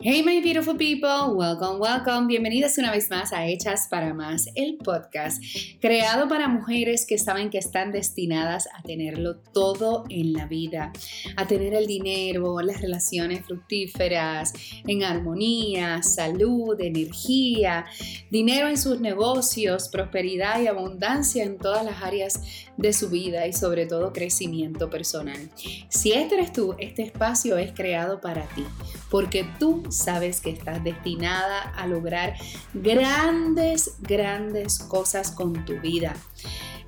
Hey my beautiful people, welcome, welcome. Bienvenidas una vez más a Hechas para Más, el podcast creado para mujeres que saben que están destinadas a tenerlo todo en la vida, a tener el dinero, las relaciones fructíferas, en armonía, salud, energía, dinero en sus negocios, prosperidad y abundancia en todas las áreas de su vida y sobre todo crecimiento personal. Si este eres tú, este espacio es creado para ti, porque tú sabes que estás destinada a lograr grandes, grandes cosas con tu vida.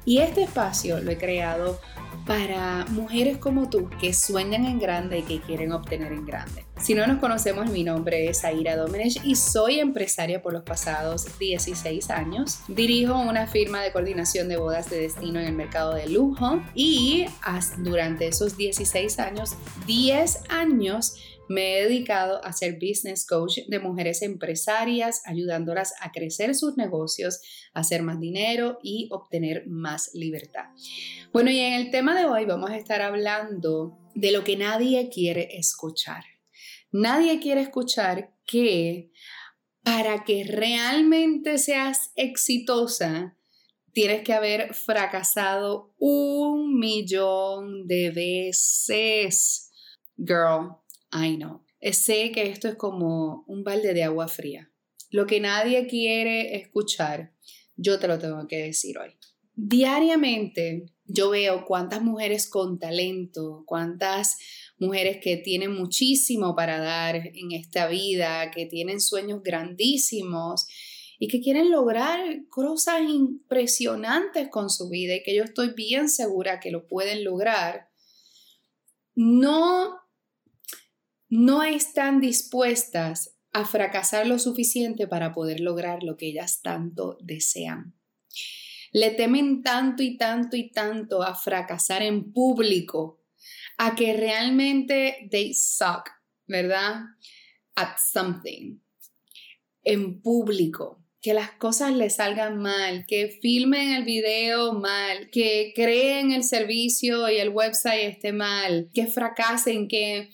Y este espacio lo he creado para mujeres como tú que sueñan en grande y que quieren obtener en grande. Si no nos conocemos, mi nombre es Aira Domenech y soy empresaria por los pasados 16 años. Dirijo una firma de coordinación de bodas de destino en el mercado de lujo y durante esos 16 años, 10 años me he dedicado a ser business coach de mujeres empresarias, ayudándolas a crecer sus negocios, hacer más dinero y obtener más libertad. Bueno, y en el tema de hoy vamos a estar hablando de lo que nadie quiere escuchar. Nadie quiere escuchar que para que realmente seas exitosa, tienes que haber fracasado un millón de veces. Girl, I know. Sé que esto es como un balde de agua fría. Lo que nadie quiere escuchar, yo te lo tengo que decir hoy. Diariamente yo veo cuántas mujeres con talento, cuántas mujeres que tienen muchísimo para dar en esta vida, que tienen sueños grandísimos y que quieren lograr cosas impresionantes con su vida y que yo estoy bien segura que lo pueden lograr, no no están dispuestas a fracasar lo suficiente para poder lograr lo que ellas tanto desean. Le temen tanto y tanto y tanto a fracasar en público, a que realmente they suck, ¿verdad? At something. En público, que las cosas les salgan mal, que filmen el video mal, que creen el servicio y el website esté mal, que fracasen, que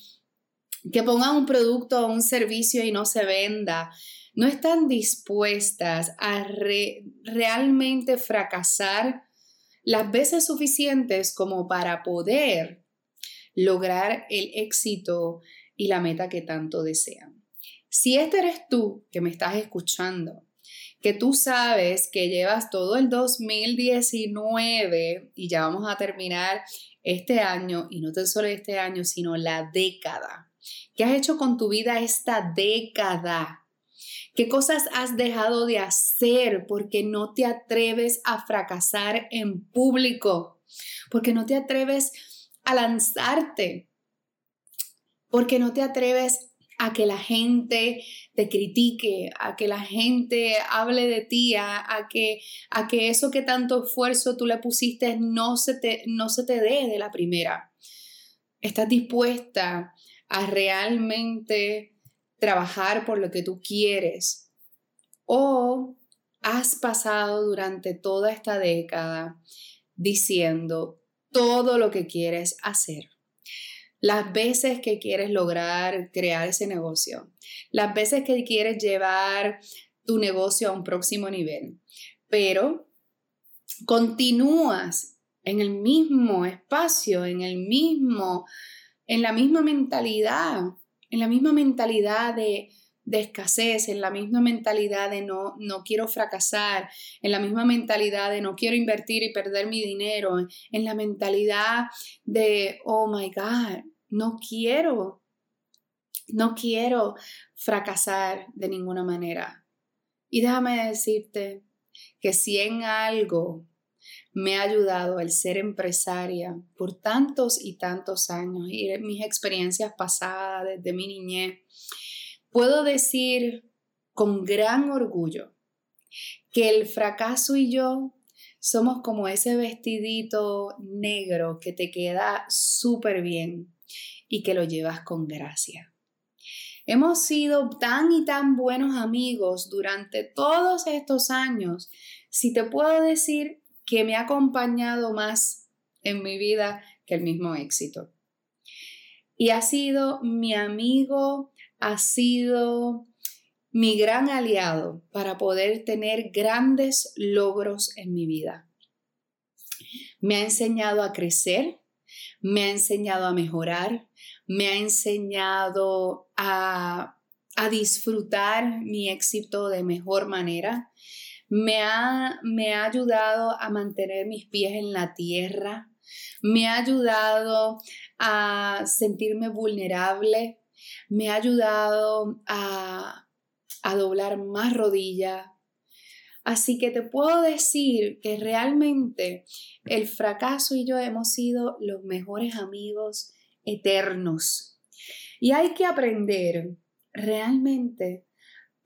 que pongan un producto o un servicio y no se venda, no están dispuestas a realmente fracasar las veces suficientes como para poder lograr el éxito y la meta que tanto desean. Si este eres tú que me estás escuchando, que tú sabes que llevas todo el 2019 y ya vamos a terminar este año, y no tan solo este año, sino la década ¿Qué has hecho con tu vida esta década? ¿Qué cosas has dejado de hacer porque no te atreves a fracasar en público? Porque no te atreves a lanzarte. Porque no te atreves a que la gente te critique, a que la gente hable de ti, a, que, a que eso que tanto esfuerzo tú le pusiste no se te, no se te dé de la primera. ¿Estás dispuesta a realmente trabajar por lo que tú quieres. O has pasado durante toda esta década diciendo todo lo que quieres hacer. Las veces que quieres lograr crear ese negocio, las veces que quieres llevar tu negocio a un próximo nivel, pero continúas en el mismo espacio, en el mismo en la misma mentalidad, en la misma mentalidad de, escasez, en la misma mentalidad de no, no quiero fracasar, en la misma mentalidad de no quiero invertir y perder mi dinero, en la mentalidad de, oh my God, no quiero, no quiero fracasar de ninguna manera. Y déjame decirte que si en algo me ha ayudado el ser empresaria por tantos y tantos años y mis experiencias pasadas desde mi niñez, puedo decir con gran orgullo que el fracaso y yo somos como ese vestidito negro que te queda súper bien y que lo llevas con gracia. Hemos sido tan y tan buenos amigos durante todos estos años. Si te puedo decir que me ha acompañado más en mi vida que el mismo éxito. Y ha sido mi amigo ha sido mi gran aliado para poder tener grandes logros en mi vida. Me ha enseñado a crecer, me ha enseñado a mejorar, me ha enseñado a, a disfrutar mi éxito de mejor manera, me ha, me ha ayudado a mantener mis pies en la tierra, me ha ayudado a sentirme vulnerable, me ha ayudado a, a doblar más rodillas. Así que te puedo decir que realmente el fracaso y yo hemos sido los mejores amigos eternos. Y hay que aprender realmente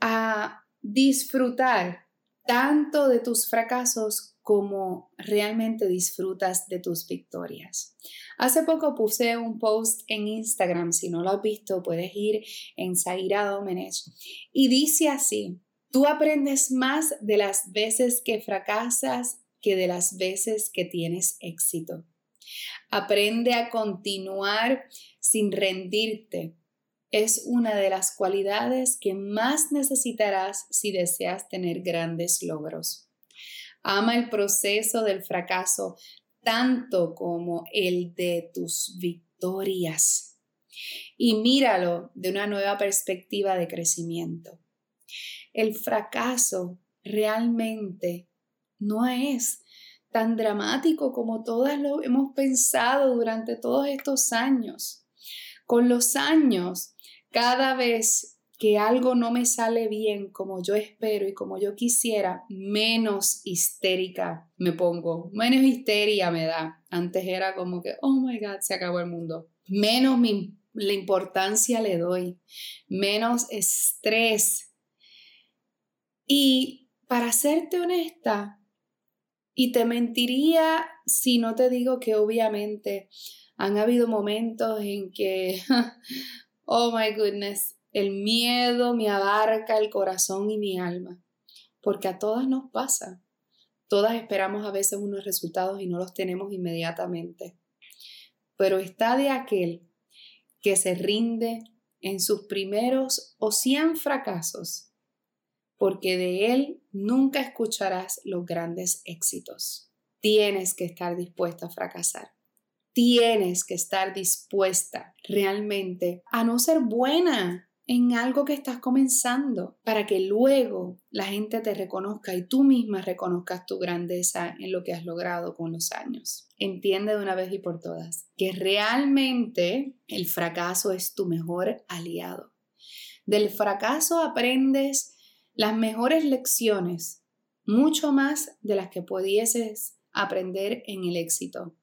a disfrutar tanto de tus fracasos como realmente disfrutas de tus victorias. Hace poco puse un post en Instagram, si no lo has visto puedes ir en Zaira Domenech y dice así, tú aprendes más de las veces que fracasas que de las veces que tienes éxito. Aprende a continuar sin rendirte. Es una de las cualidades que más necesitarás si deseas tener grandes logros. Ama el proceso del fracaso tanto como el de tus victorias y míralo de una nueva perspectiva de crecimiento. El fracaso realmente no es tan dramático como todas lo hemos pensado durante todos estos años. Con los años, cada vez que algo no me sale bien como yo espero y como yo quisiera, menos histérica me pongo, menos histeria me da. Antes era como que, oh my God, se acabó el mundo. Menos la importancia le doy, menos estrés. Y para serte honesta, y te mentiría si no te digo que obviamente han habido momentos en que, oh my goodness, el miedo me abarca el corazón y mi alma, porque a todas nos pasa. Todas esperamos a veces unos resultados y no los tenemos inmediatamente. Pero está de aquel que se rinde en sus primeros o cien fracasos, porque de él nunca escucharás los grandes éxitos. Tienes que estar dispuesta a fracasar. Tienes que estar dispuesta realmente a no ser buena en algo que estás comenzando para que luego la gente te reconozca y tú misma reconozcas tu grandeza en lo que has logrado con los años. Entiende de una vez y por todas que realmente el fracaso es tu mejor aliado. Del fracaso aprendes las mejores lecciones, mucho más de las que pudieses aprender en el éxito.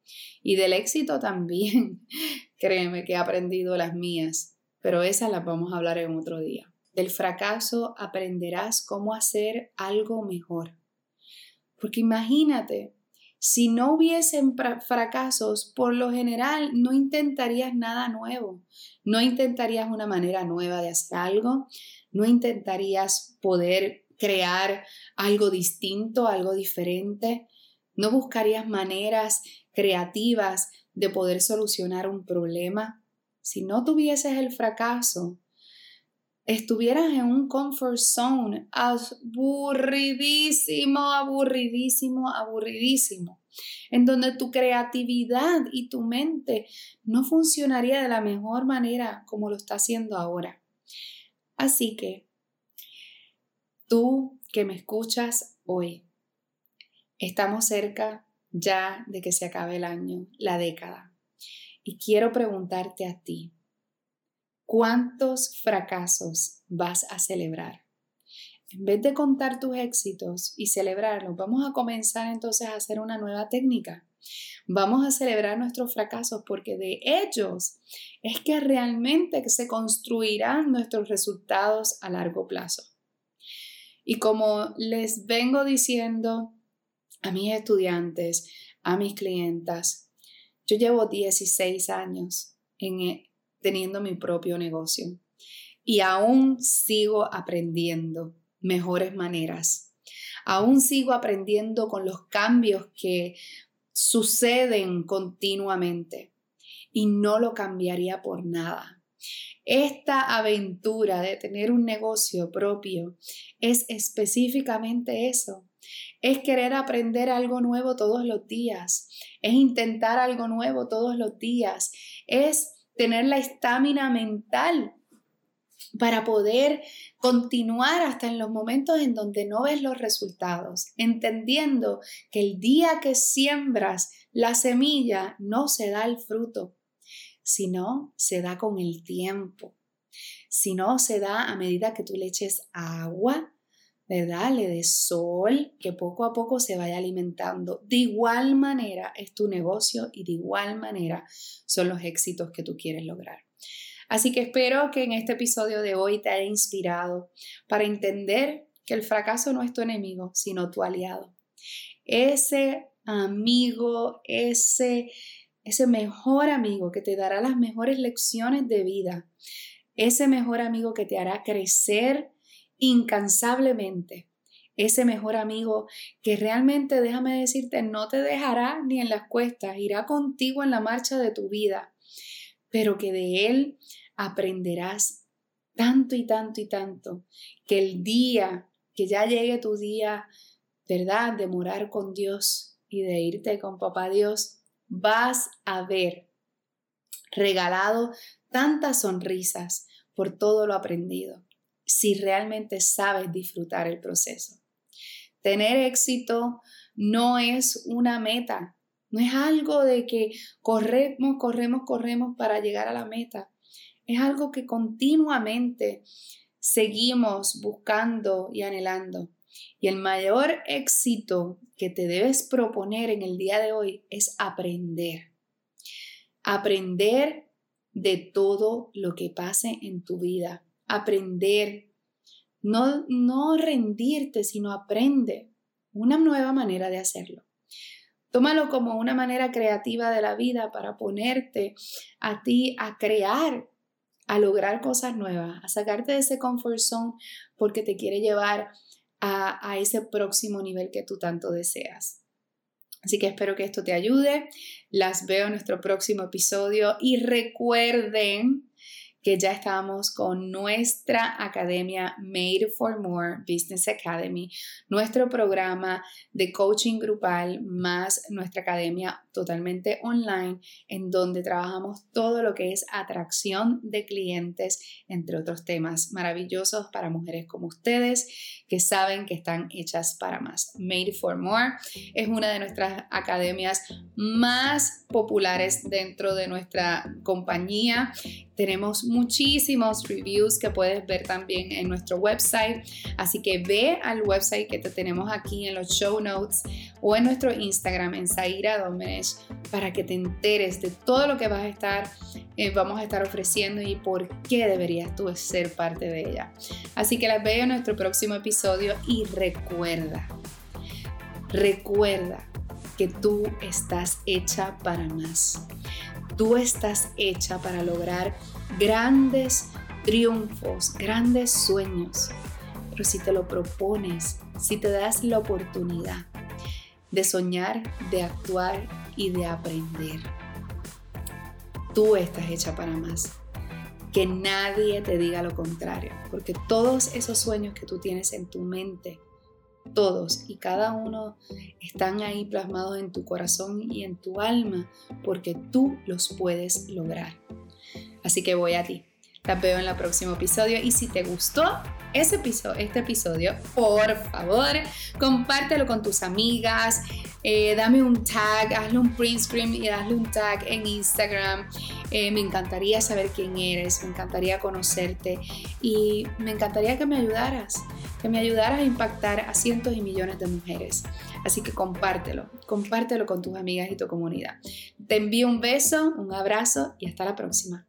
Y del éxito también, créeme que he aprendido las mías pero esas las vamos a hablar en otro día. Del fracaso aprenderás cómo hacer algo mejor. Porque imagínate, si no hubiesen fracasos, por lo general no intentarías nada nuevo, no intentarías una manera nueva de hacer algo, no intentarías poder crear algo distinto, algo diferente, no buscarías maneras creativas de poder solucionar un problema si no tuvieses el fracaso, estuvieras en un comfort zone aburridísimo, aburridísimo, aburridísimo, en donde tu creatividad y tu mente no funcionaría de la mejor manera como lo está haciendo ahora. Así que, tú que me escuchas hoy, estamos cerca ya de que se acabe el año, la década. Y quiero preguntarte a ti, ¿cuántos fracasos vas a celebrar? En vez de contar tus éxitos y celebrarlos, vamos a comenzar entonces a hacer una nueva técnica. Vamos a celebrar nuestros fracasos porque de ellos es que realmente se construirán nuestros resultados a largo plazo. Y como les vengo diciendo a mis estudiantes, a mis clientas, yo llevo 16 años eh, teniendo mi propio negocio y aún sigo aprendiendo mejores maneras. Aún sigo aprendiendo con los cambios que suceden continuamente y no lo cambiaría por nada. esta aventura de tener un negocio propio es específicamente eso. Es querer aprender algo nuevo todos los días. Es intentar algo nuevo todos los días. Es tener la estamina mental para poder continuar hasta en los momentos en donde no ves los resultados, entendiendo que el día que siembras la semilla no se da el fruto, sino se da con el tiempo, sino se da a medida que tú le eches agua, ¿verdad? Le des sol, que poco a poco se vaya alimentando. De igual manera es tu negocio y de igual manera son los éxitos que tú quieres lograr. Así que espero que en este episodio de hoy te haya inspirado para entender que el fracaso no es tu enemigo, sino tu aliado. Ese amigo, ese, ese mejor amigo que te dará las mejores lecciones de vida, ese mejor amigo que te hará crecer incansablemente, ese mejor amigo que realmente, déjame decirte, no te dejará ni en las cuestas, irá contigo en la marcha de tu vida pero que de Él aprenderás tanto y tanto y tanto, que el día que ya llegue tu día, ¿verdad?, de morar con Dios y de irte con papá Dios, vas a ver regalado tantas sonrisas por todo lo aprendido, si realmente sabes disfrutar el proceso. Tener éxito no es una meta, no es algo de que corremos, corremos, corremos para llegar a la meta. Es algo que continuamente seguimos buscando y anhelando. Y el mayor éxito que te debes proponer en el día de hoy es aprender. Aprender de todo lo que pase en tu vida. Aprender. No, no rendirte, sino aprende una nueva manera de hacerlo. Tómalo como una manera creativa de la vida para ponerte a ti a crear, a lograr cosas nuevas, a sacarte de ese comfort zone porque te quiere llevar a, a ese próximo nivel que tú tanto deseas. Así que espero que esto te ayude. Las veo en nuestro próximo episodio y recuerden que ya estamos con nuestra academia Made for More Business Academy, nuestro programa de coaching grupal más nuestra academia totalmente online en donde trabajamos todo lo que es atracción de clientes, entre otros temas maravillosos para mujeres como ustedes que saben que están hechas para más. Made for More es una de nuestras academias más populares dentro de nuestra compañía. Tenemos muchísimos reviews que puedes ver también en nuestro website. Así que ve al website que te tenemos aquí en los show notes o en nuestro Instagram en Zaira Domenech para que te enteres de todo lo que vas a estar, eh, vamos a estar ofreciendo y por qué deberías tú ser parte de ella. Así que las veo en nuestro próximo episodio y recuerda, recuerda que tú estás hecha para más. Tú estás hecha para lograr grandes triunfos, grandes sueños. Pero si te lo propones, si te das la oportunidad de soñar, de actuar y de aprender, tú estás hecha para más. Que nadie te diga lo contrario, porque todos esos sueños que tú tienes en tu mente todos y cada uno están ahí plasmados en tu corazón y en tu alma porque tú los puedes lograr. Así que voy a ti. Te veo en el próximo episodio y si te gustó ese episodio, este episodio, por favor, compártelo con tus amigas, eh, dame un tag, hazle un print screen y hazle un tag en Instagram. Eh, me encantaría saber quién eres, me encantaría conocerte y me encantaría que me ayudaras que me ayudaras a impactar a cientos y millones de mujeres. Así que compártelo, compártelo con tus amigas y tu comunidad. Te envío un beso, un abrazo y hasta la próxima.